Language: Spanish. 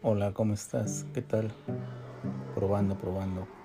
Hola, ¿cómo estás? ¿Qué tal? Probando, probando.